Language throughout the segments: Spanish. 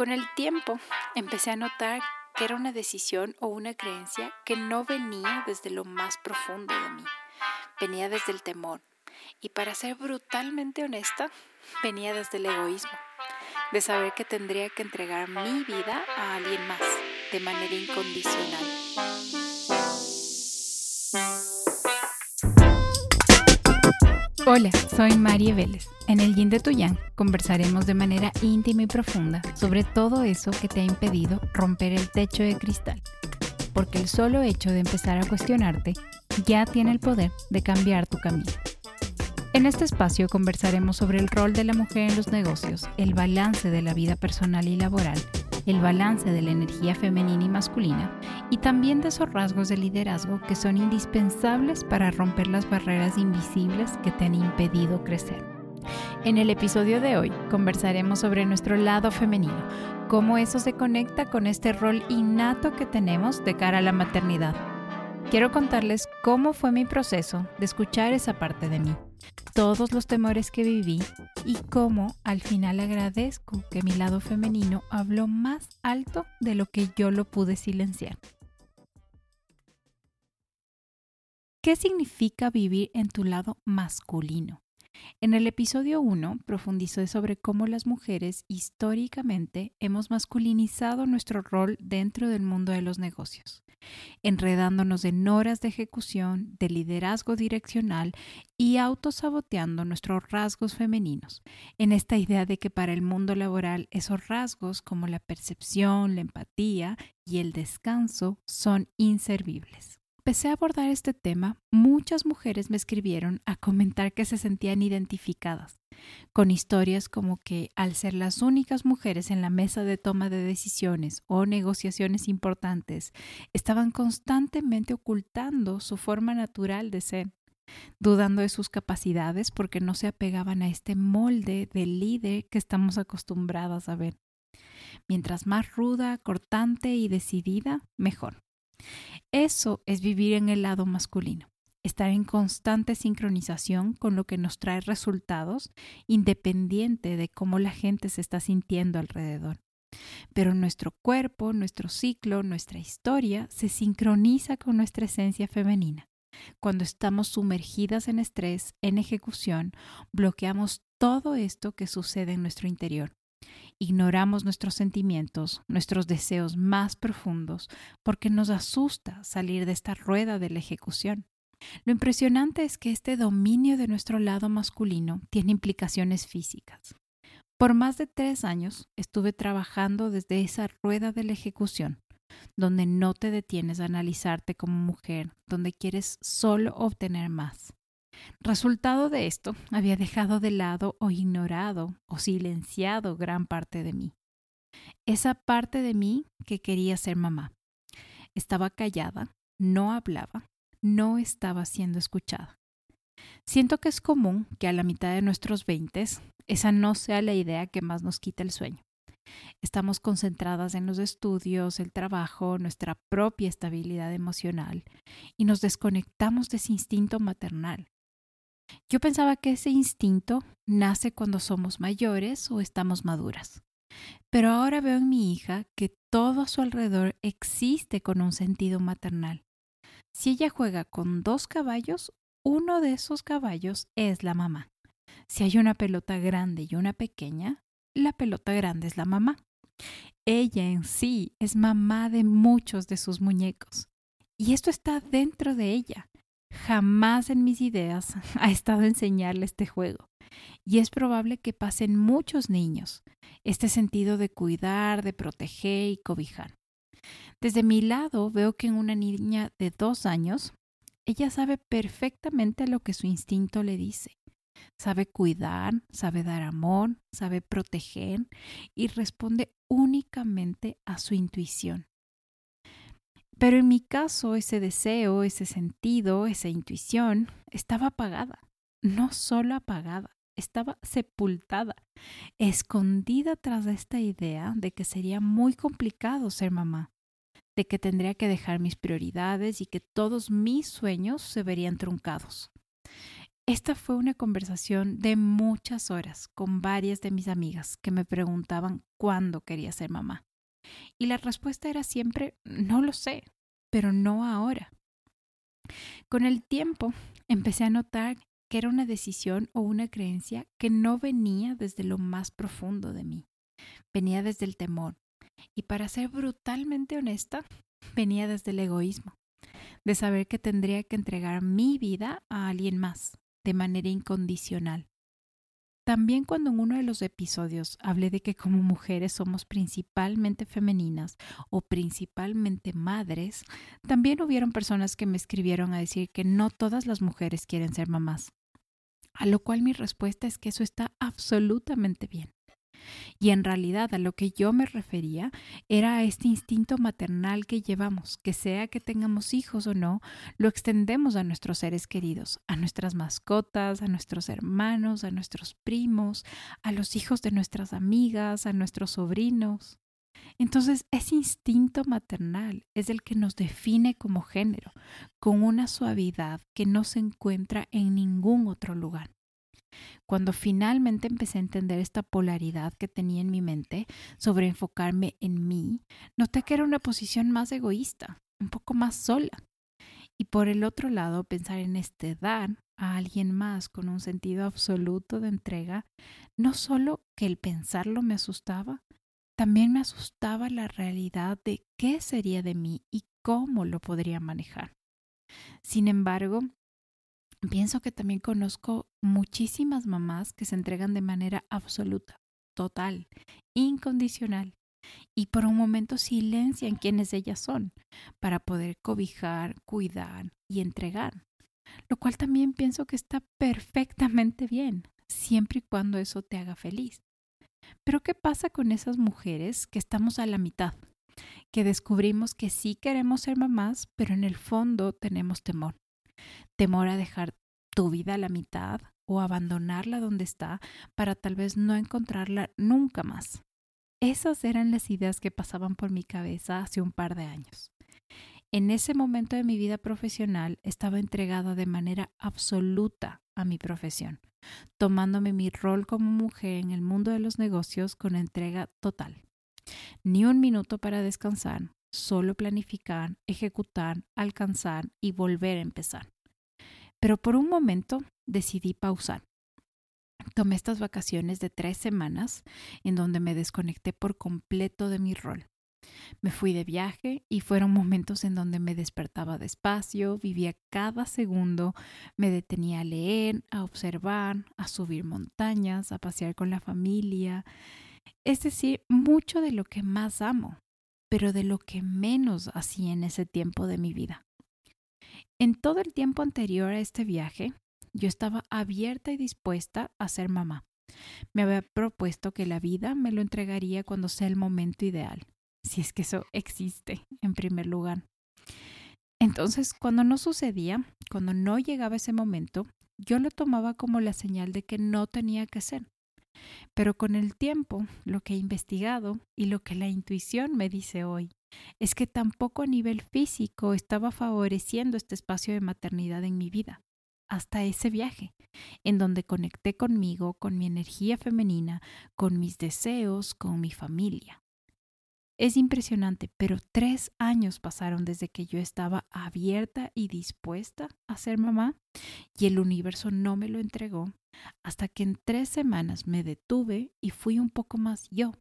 Con el tiempo empecé a notar que era una decisión o una creencia que no venía desde lo más profundo de mí, venía desde el temor. Y para ser brutalmente honesta, venía desde el egoísmo, de saber que tendría que entregar mi vida a alguien más de manera incondicional. Hola, soy María Vélez. En el Yin de Tuyán conversaremos de manera íntima y profunda sobre todo eso que te ha impedido romper el techo de cristal. Porque el solo hecho de empezar a cuestionarte ya tiene el poder de cambiar tu camino. En este espacio conversaremos sobre el rol de la mujer en los negocios, el balance de la vida personal y laboral, el balance de la energía femenina y masculina y también de esos rasgos de liderazgo que son indispensables para romper las barreras invisibles que te han impedido crecer. En el episodio de hoy conversaremos sobre nuestro lado femenino, cómo eso se conecta con este rol innato que tenemos de cara a la maternidad. Quiero contarles cómo fue mi proceso de escuchar esa parte de mí todos los temores que viví y cómo al final agradezco que mi lado femenino habló más alto de lo que yo lo pude silenciar. ¿Qué significa vivir en tu lado masculino? En el episodio 1 profundizó sobre cómo las mujeres históricamente hemos masculinizado nuestro rol dentro del mundo de los negocios, enredándonos en horas de ejecución, de liderazgo direccional y autosaboteando nuestros rasgos femeninos, en esta idea de que para el mundo laboral esos rasgos como la percepción, la empatía y el descanso son inservibles empecé a abordar este tema, muchas mujeres me escribieron a comentar que se sentían identificadas, con historias como que al ser las únicas mujeres en la mesa de toma de decisiones o negociaciones importantes, estaban constantemente ocultando su forma natural de ser, dudando de sus capacidades porque no se apegaban a este molde del líder que estamos acostumbradas a ver. Mientras más ruda, cortante y decidida, mejor. Eso es vivir en el lado masculino, estar en constante sincronización con lo que nos trae resultados independiente de cómo la gente se está sintiendo alrededor. Pero nuestro cuerpo, nuestro ciclo, nuestra historia se sincroniza con nuestra esencia femenina. Cuando estamos sumergidas en estrés, en ejecución, bloqueamos todo esto que sucede en nuestro interior Ignoramos nuestros sentimientos, nuestros deseos más profundos, porque nos asusta salir de esta rueda de la ejecución. Lo impresionante es que este dominio de nuestro lado masculino tiene implicaciones físicas. Por más de tres años estuve trabajando desde esa rueda de la ejecución, donde no te detienes a analizarte como mujer, donde quieres solo obtener más. Resultado de esto, había dejado de lado o ignorado o silenciado gran parte de mí. Esa parte de mí que quería ser mamá. Estaba callada, no hablaba, no estaba siendo escuchada. Siento que es común que a la mitad de nuestros veintes esa no sea la idea que más nos quita el sueño. Estamos concentradas en los estudios, el trabajo, nuestra propia estabilidad emocional y nos desconectamos de ese instinto maternal, yo pensaba que ese instinto nace cuando somos mayores o estamos maduras. Pero ahora veo en mi hija que todo a su alrededor existe con un sentido maternal. Si ella juega con dos caballos, uno de esos caballos es la mamá. Si hay una pelota grande y una pequeña, la pelota grande es la mamá. Ella en sí es mamá de muchos de sus muñecos. Y esto está dentro de ella. Jamás en mis ideas ha estado enseñarle este juego. Y es probable que pasen muchos niños este sentido de cuidar, de proteger y cobijar. Desde mi lado veo que en una niña de dos años, ella sabe perfectamente lo que su instinto le dice. Sabe cuidar, sabe dar amor, sabe proteger y responde únicamente a su intuición. Pero en mi caso ese deseo, ese sentido, esa intuición estaba apagada. No solo apagada, estaba sepultada, escondida tras esta idea de que sería muy complicado ser mamá, de que tendría que dejar mis prioridades y que todos mis sueños se verían truncados. Esta fue una conversación de muchas horas con varias de mis amigas que me preguntaban cuándo quería ser mamá. Y la respuesta era siempre, no lo sé, pero no ahora. Con el tiempo empecé a notar que era una decisión o una creencia que no venía desde lo más profundo de mí, venía desde el temor. Y para ser brutalmente honesta, venía desde el egoísmo, de saber que tendría que entregar mi vida a alguien más, de manera incondicional. También cuando en uno de los episodios hablé de que como mujeres somos principalmente femeninas o principalmente madres, también hubieron personas que me escribieron a decir que no todas las mujeres quieren ser mamás. A lo cual mi respuesta es que eso está absolutamente bien. Y en realidad a lo que yo me refería era a este instinto maternal que llevamos, que sea que tengamos hijos o no, lo extendemos a nuestros seres queridos, a nuestras mascotas, a nuestros hermanos, a nuestros primos, a los hijos de nuestras amigas, a nuestros sobrinos. Entonces, ese instinto maternal es el que nos define como género, con una suavidad que no se encuentra en ningún otro lugar. Cuando finalmente empecé a entender esta polaridad que tenía en mi mente sobre enfocarme en mí, noté que era una posición más egoísta, un poco más sola. Y por el otro lado, pensar en este dar a alguien más con un sentido absoluto de entrega, no solo que el pensarlo me asustaba, también me asustaba la realidad de qué sería de mí y cómo lo podría manejar. Sin embargo, pienso que también conozco muchísimas mamás que se entregan de manera absoluta, total, incondicional, y por un momento silencian quiénes ellas son para poder cobijar, cuidar y entregar, lo cual también pienso que está perfectamente bien, siempre y cuando eso te haga feliz. Pero ¿qué pasa con esas mujeres que estamos a la mitad? Que descubrimos que sí queremos ser mamás, pero en el fondo tenemos temor temor a dejar tu vida a la mitad o abandonarla donde está para tal vez no encontrarla nunca más. Esas eran las ideas que pasaban por mi cabeza hace un par de años. En ese momento de mi vida profesional estaba entregada de manera absoluta a mi profesión, tomándome mi rol como mujer en el mundo de los negocios con entrega total. Ni un minuto para descansar, solo planificar, ejecutar, alcanzar y volver a empezar. Pero por un momento decidí pausar. Tomé estas vacaciones de tres semanas en donde me desconecté por completo de mi rol. Me fui de viaje y fueron momentos en donde me despertaba despacio, vivía cada segundo, me detenía a leer, a observar, a subir montañas, a pasear con la familia, es decir, mucho de lo que más amo, pero de lo que menos hacía en ese tiempo de mi vida. En todo el tiempo anterior a este viaje, yo estaba abierta y dispuesta a ser mamá. Me había propuesto que la vida me lo entregaría cuando sea el momento ideal, si es que eso existe en primer lugar. Entonces, cuando no sucedía, cuando no llegaba ese momento, yo lo tomaba como la señal de que no tenía que ser. Pero con el tiempo, lo que he investigado y lo que la intuición me dice hoy es que tampoco a nivel físico estaba favoreciendo este espacio de maternidad en mi vida, hasta ese viaje, en donde conecté conmigo, con mi energía femenina, con mis deseos, con mi familia. Es impresionante, pero tres años pasaron desde que yo estaba abierta y dispuesta a ser mamá y el universo no me lo entregó hasta que en tres semanas me detuve y fui un poco más yo.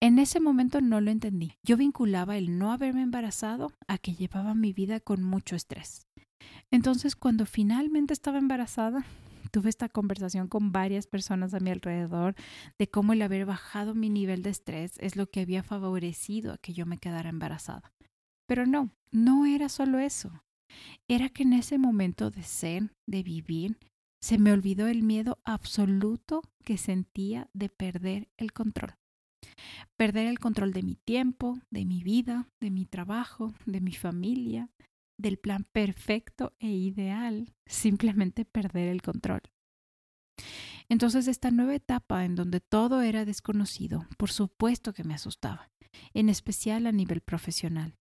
En ese momento no lo entendí. Yo vinculaba el no haberme embarazado a que llevaba mi vida con mucho estrés. Entonces, cuando finalmente estaba embarazada, tuve esta conversación con varias personas a mi alrededor de cómo el haber bajado mi nivel de estrés es lo que había favorecido a que yo me quedara embarazada. Pero no, no era solo eso. Era que en ese momento de ser, de vivir, se me olvidó el miedo absoluto que sentía de perder el control. Perder el control de mi tiempo, de mi vida, de mi trabajo, de mi familia, del plan perfecto e ideal, simplemente perder el control. Entonces esta nueva etapa en donde todo era desconocido, por supuesto que me asustaba, en especial a nivel profesional.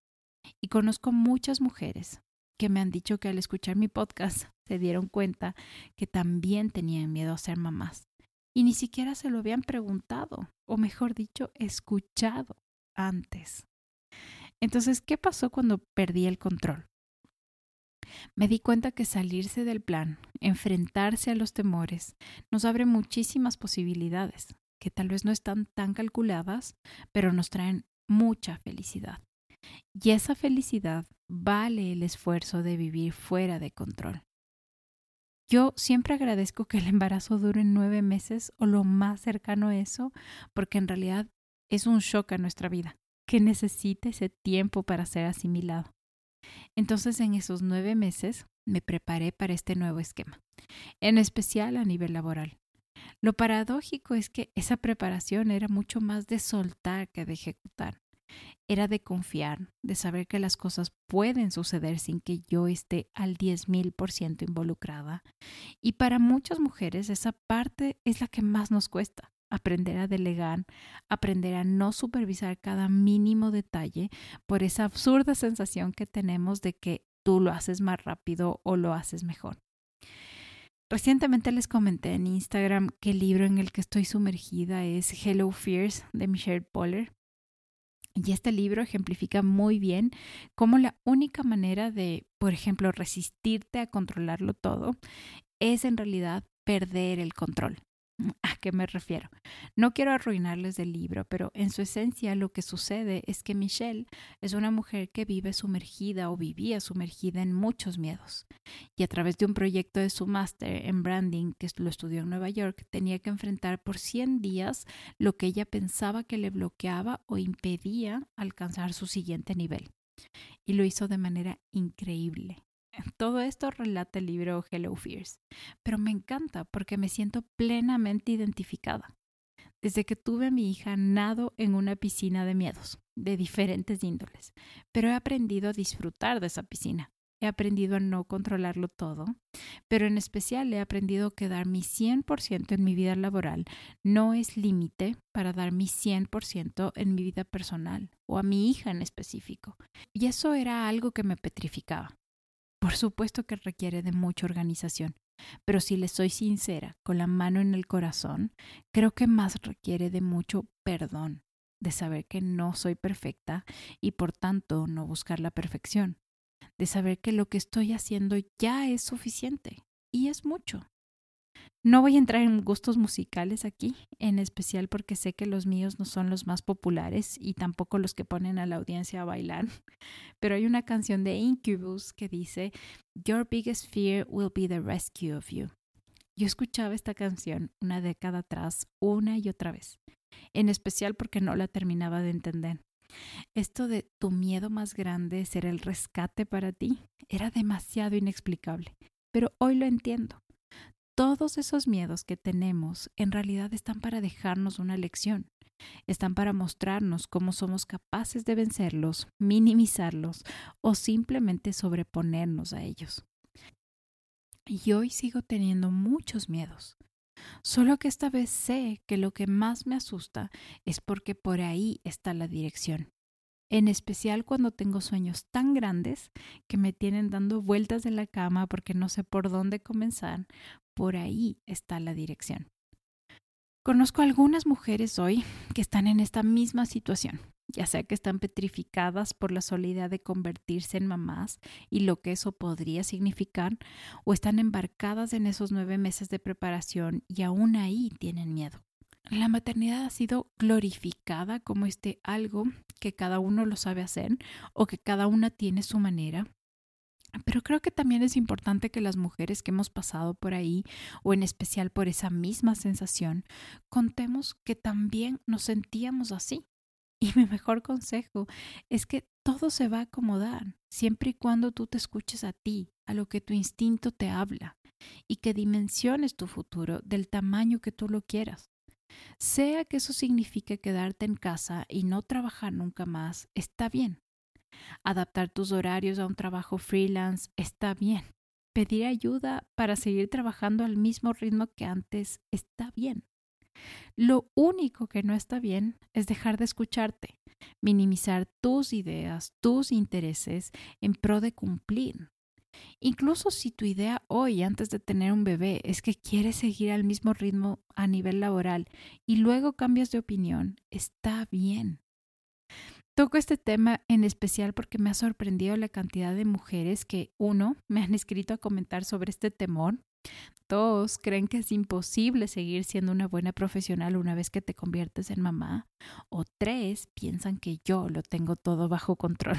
Y conozco muchas mujeres que me han dicho que al escuchar mi podcast se dieron cuenta que también tenían miedo a ser mamás y ni siquiera se lo habían preguntado, o mejor dicho, escuchado antes. Entonces, ¿qué pasó cuando perdí el control? Me di cuenta que salirse del plan, enfrentarse a los temores, nos abre muchísimas posibilidades, que tal vez no están tan calculadas, pero nos traen mucha felicidad. Y esa felicidad vale el esfuerzo de vivir fuera de control. Yo siempre agradezco que el embarazo dure nueve meses o lo más cercano a eso, porque en realidad es un shock a nuestra vida, que necesita ese tiempo para ser asimilado. Entonces en esos nueve meses me preparé para este nuevo esquema, en especial a nivel laboral. Lo paradójico es que esa preparación era mucho más de soltar que de ejecutar. Era de confiar, de saber que las cosas pueden suceder sin que yo esté al diez mil por ciento involucrada. Y para muchas mujeres esa parte es la que más nos cuesta aprender a delegar, aprender a no supervisar cada mínimo detalle por esa absurda sensación que tenemos de que tú lo haces más rápido o lo haces mejor. Recientemente les comenté en Instagram que el libro en el que estoy sumergida es Hello Fears de Michelle Poller. Y este libro ejemplifica muy bien cómo la única manera de, por ejemplo, resistirte a controlarlo todo es en realidad perder el control. ¿A qué me refiero? No quiero arruinarles del libro, pero en su esencia lo que sucede es que Michelle es una mujer que vive sumergida o vivía sumergida en muchos miedos. Y a través de un proyecto de su máster en branding, que lo estudió en Nueva York, tenía que enfrentar por 100 días lo que ella pensaba que le bloqueaba o impedía alcanzar su siguiente nivel. Y lo hizo de manera increíble. Todo esto relata el libro Hello Fears, pero me encanta porque me siento plenamente identificada. Desde que tuve a mi hija nado en una piscina de miedos, de diferentes índoles, pero he aprendido a disfrutar de esa piscina. He aprendido a no controlarlo todo, pero en especial he aprendido que dar mi 100% en mi vida laboral no es límite para dar mi 100% en mi vida personal o a mi hija en específico. Y eso era algo que me petrificaba. Por supuesto que requiere de mucha organización, pero si le soy sincera, con la mano en el corazón, creo que más requiere de mucho perdón, de saber que no soy perfecta y por tanto no buscar la perfección, de saber que lo que estoy haciendo ya es suficiente y es mucho. No voy a entrar en gustos musicales aquí, en especial porque sé que los míos no son los más populares y tampoco los que ponen a la audiencia a bailar, pero hay una canción de Incubus que dice, Your biggest fear will be the rescue of you. Yo escuchaba esta canción una década atrás una y otra vez, en especial porque no la terminaba de entender. Esto de tu miedo más grande ser el rescate para ti era demasiado inexplicable, pero hoy lo entiendo todos esos miedos que tenemos en realidad están para dejarnos una lección, están para mostrarnos cómo somos capaces de vencerlos, minimizarlos o simplemente sobreponernos a ellos. Y hoy sigo teniendo muchos miedos, solo que esta vez sé que lo que más me asusta es porque por ahí está la dirección en especial cuando tengo sueños tan grandes que me tienen dando vueltas en la cama porque no sé por dónde comenzar, por ahí está la dirección. Conozco algunas mujeres hoy que están en esta misma situación, ya sea que están petrificadas por la soledad de convertirse en mamás y lo que eso podría significar, o están embarcadas en esos nueve meses de preparación y aún ahí tienen miedo. La maternidad ha sido glorificada como este algo que cada uno lo sabe hacer o que cada una tiene su manera pero creo que también es importante que las mujeres que hemos pasado por ahí, o en especial por esa misma sensación, contemos que también nos sentíamos así. Y mi mejor consejo es que todo se va a acomodar, siempre y cuando tú te escuches a ti, a lo que tu instinto te habla, y que dimensiones tu futuro del tamaño que tú lo quieras. Sea que eso signifique quedarte en casa y no trabajar nunca más, está bien. Adaptar tus horarios a un trabajo freelance está bien. Pedir ayuda para seguir trabajando al mismo ritmo que antes está bien. Lo único que no está bien es dejar de escucharte, minimizar tus ideas, tus intereses en pro de cumplir. Incluso si tu idea hoy, antes de tener un bebé, es que quieres seguir al mismo ritmo a nivel laboral y luego cambias de opinión, está bien. Toco este tema en especial porque me ha sorprendido la cantidad de mujeres que, uno, me han escrito a comentar sobre este temor, dos, creen que es imposible seguir siendo una buena profesional una vez que te conviertes en mamá, o tres, piensan que yo lo tengo todo bajo control.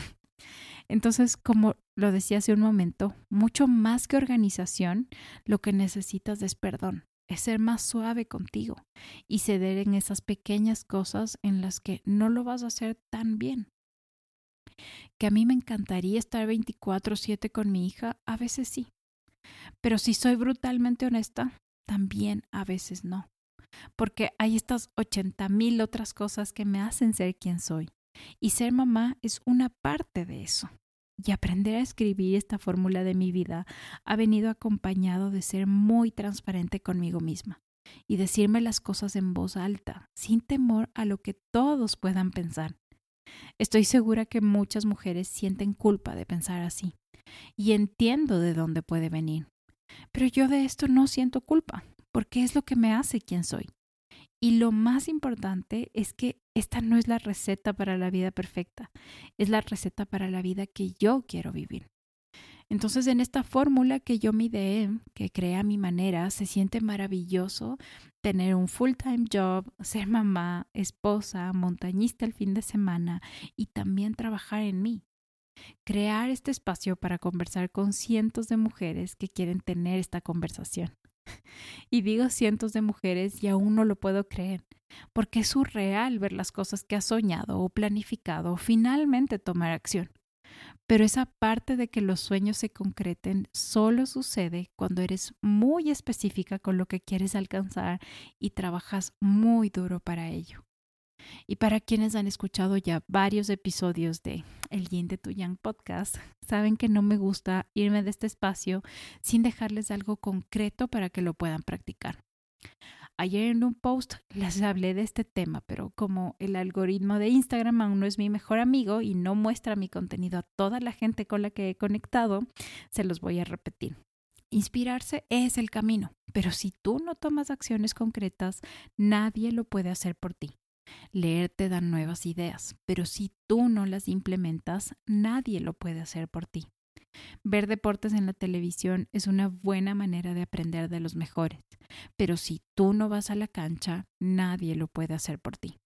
Entonces, como lo decía hace un momento, mucho más que organización, lo que necesitas es perdón es ser más suave contigo y ceder en esas pequeñas cosas en las que no lo vas a hacer tan bien. Que a mí me encantaría estar 24/7 con mi hija, a veces sí. Pero si soy brutalmente honesta, también a veces no. Porque hay estas 80 mil otras cosas que me hacen ser quien soy. Y ser mamá es una parte de eso. Y aprender a escribir esta fórmula de mi vida ha venido acompañado de ser muy transparente conmigo misma y decirme las cosas en voz alta, sin temor a lo que todos puedan pensar. Estoy segura que muchas mujeres sienten culpa de pensar así, y entiendo de dónde puede venir. Pero yo de esto no siento culpa, porque es lo que me hace quien soy. Y lo más importante es que esta no es la receta para la vida perfecta, es la receta para la vida que yo quiero vivir. Entonces, en esta fórmula que yo me ideé, que creé a mi manera, se siente maravilloso tener un full-time job, ser mamá, esposa, montañista el fin de semana y también trabajar en mí. Crear este espacio para conversar con cientos de mujeres que quieren tener esta conversación. Y digo cientos de mujeres y aún no lo puedo creer, porque es surreal ver las cosas que has soñado o planificado o finalmente tomar acción. Pero esa parte de que los sueños se concreten solo sucede cuando eres muy específica con lo que quieres alcanzar y trabajas muy duro para ello. Y para quienes han escuchado ya varios episodios de El Yin de Tu Yang podcast, saben que no me gusta irme de este espacio sin dejarles algo concreto para que lo puedan practicar. Ayer en un post les hablé de este tema, pero como el algoritmo de Instagram aún no es mi mejor amigo y no muestra mi contenido a toda la gente con la que he conectado, se los voy a repetir. Inspirarse es el camino, pero si tú no tomas acciones concretas, nadie lo puede hacer por ti. Leer te da nuevas ideas, pero si tú no las implementas, nadie lo puede hacer por ti. Ver deportes en la televisión es una buena manera de aprender de los mejores, pero si tú no vas a la cancha, nadie lo puede hacer por ti.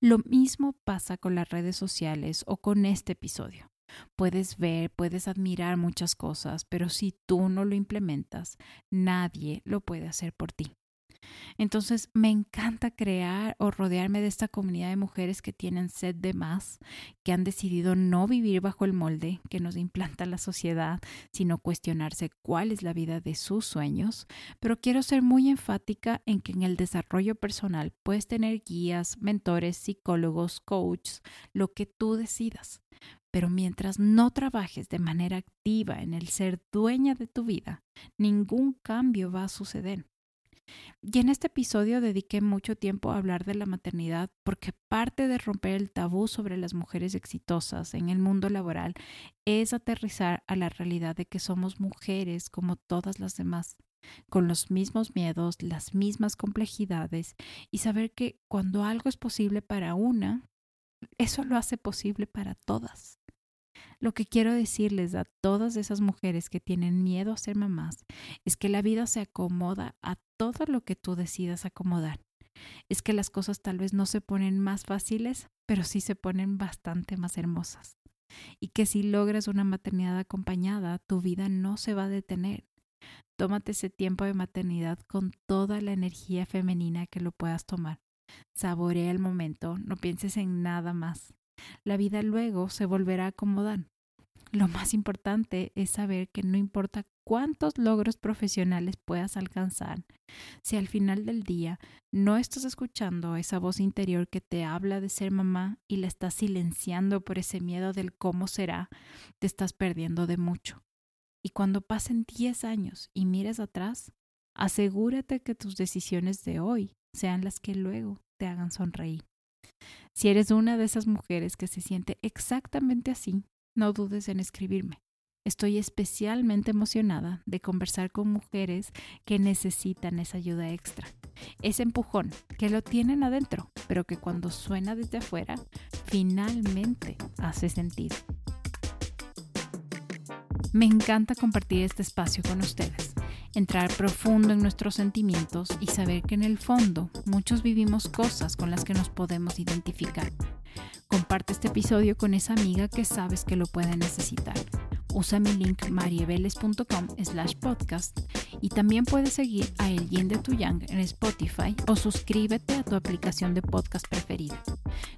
Lo mismo pasa con las redes sociales o con este episodio. Puedes ver, puedes admirar muchas cosas, pero si tú no lo implementas, nadie lo puede hacer por ti. Entonces me encanta crear o rodearme de esta comunidad de mujeres que tienen sed de más, que han decidido no vivir bajo el molde que nos implanta la sociedad, sino cuestionarse cuál es la vida de sus sueños. Pero quiero ser muy enfática en que en el desarrollo personal puedes tener guías, mentores, psicólogos, coaches, lo que tú decidas. Pero mientras no trabajes de manera activa en el ser dueña de tu vida, ningún cambio va a suceder. Y en este episodio dediqué mucho tiempo a hablar de la maternidad porque parte de romper el tabú sobre las mujeres exitosas en el mundo laboral es aterrizar a la realidad de que somos mujeres como todas las demás, con los mismos miedos, las mismas complejidades y saber que cuando algo es posible para una, eso lo hace posible para todas. Lo que quiero decirles a todas esas mujeres que tienen miedo a ser mamás es que la vida se acomoda a todo lo que tú decidas acomodar. Es que las cosas tal vez no se ponen más fáciles, pero sí se ponen bastante más hermosas. Y que si logras una maternidad acompañada, tu vida no se va a detener. Tómate ese tiempo de maternidad con toda la energía femenina que lo puedas tomar. Saborea el momento, no pienses en nada más. La vida luego se volverá a acomodar. Lo más importante es saber que no importa cuántos logros profesionales puedas alcanzar, si al final del día no estás escuchando esa voz interior que te habla de ser mamá y la estás silenciando por ese miedo del cómo será, te estás perdiendo de mucho. Y cuando pasen 10 años y mires atrás, asegúrate que tus decisiones de hoy sean las que luego te hagan sonreír. Si eres una de esas mujeres que se siente exactamente así, no dudes en escribirme. estoy especialmente emocionada de conversar con mujeres que necesitan esa ayuda extra. Ese empujón que lo tienen adentro, pero que cuando suena desde afuera, finalmente hace sentido. Me encanta compartir este espacio con ustedes, entrar profundo en nuestros sentimientos y saber que en el fondo muchos vivimos cosas con las que nos podemos identificar. Comparte este episodio con esa amiga que sabes que lo puede necesitar. Usa mi link marieveles.com slash podcast y también puedes seguir a El Yin de Tu Yang en Spotify o suscríbete a tu aplicación de podcast preferida.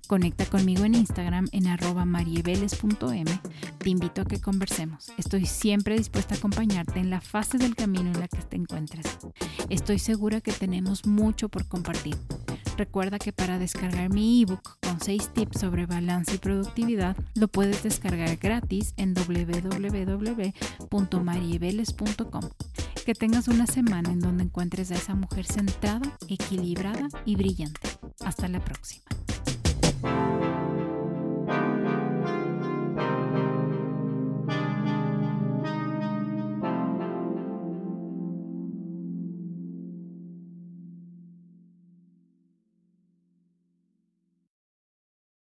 Conecta conmigo en Instagram en arroba marieveles.m. Te invito a que conversemos. Estoy siempre dispuesta a acompañarte en la fase del camino en la que te encuentres. Estoy segura que tenemos mucho por compartir. Recuerda que para descargar mi ebook con 6 tips sobre balance y productividad, lo puedes descargar gratis en www.marieveles.com. Que tengas una semana en donde encuentres a esa mujer centrada, equilibrada y brillante. Hasta la próxima. Thank you.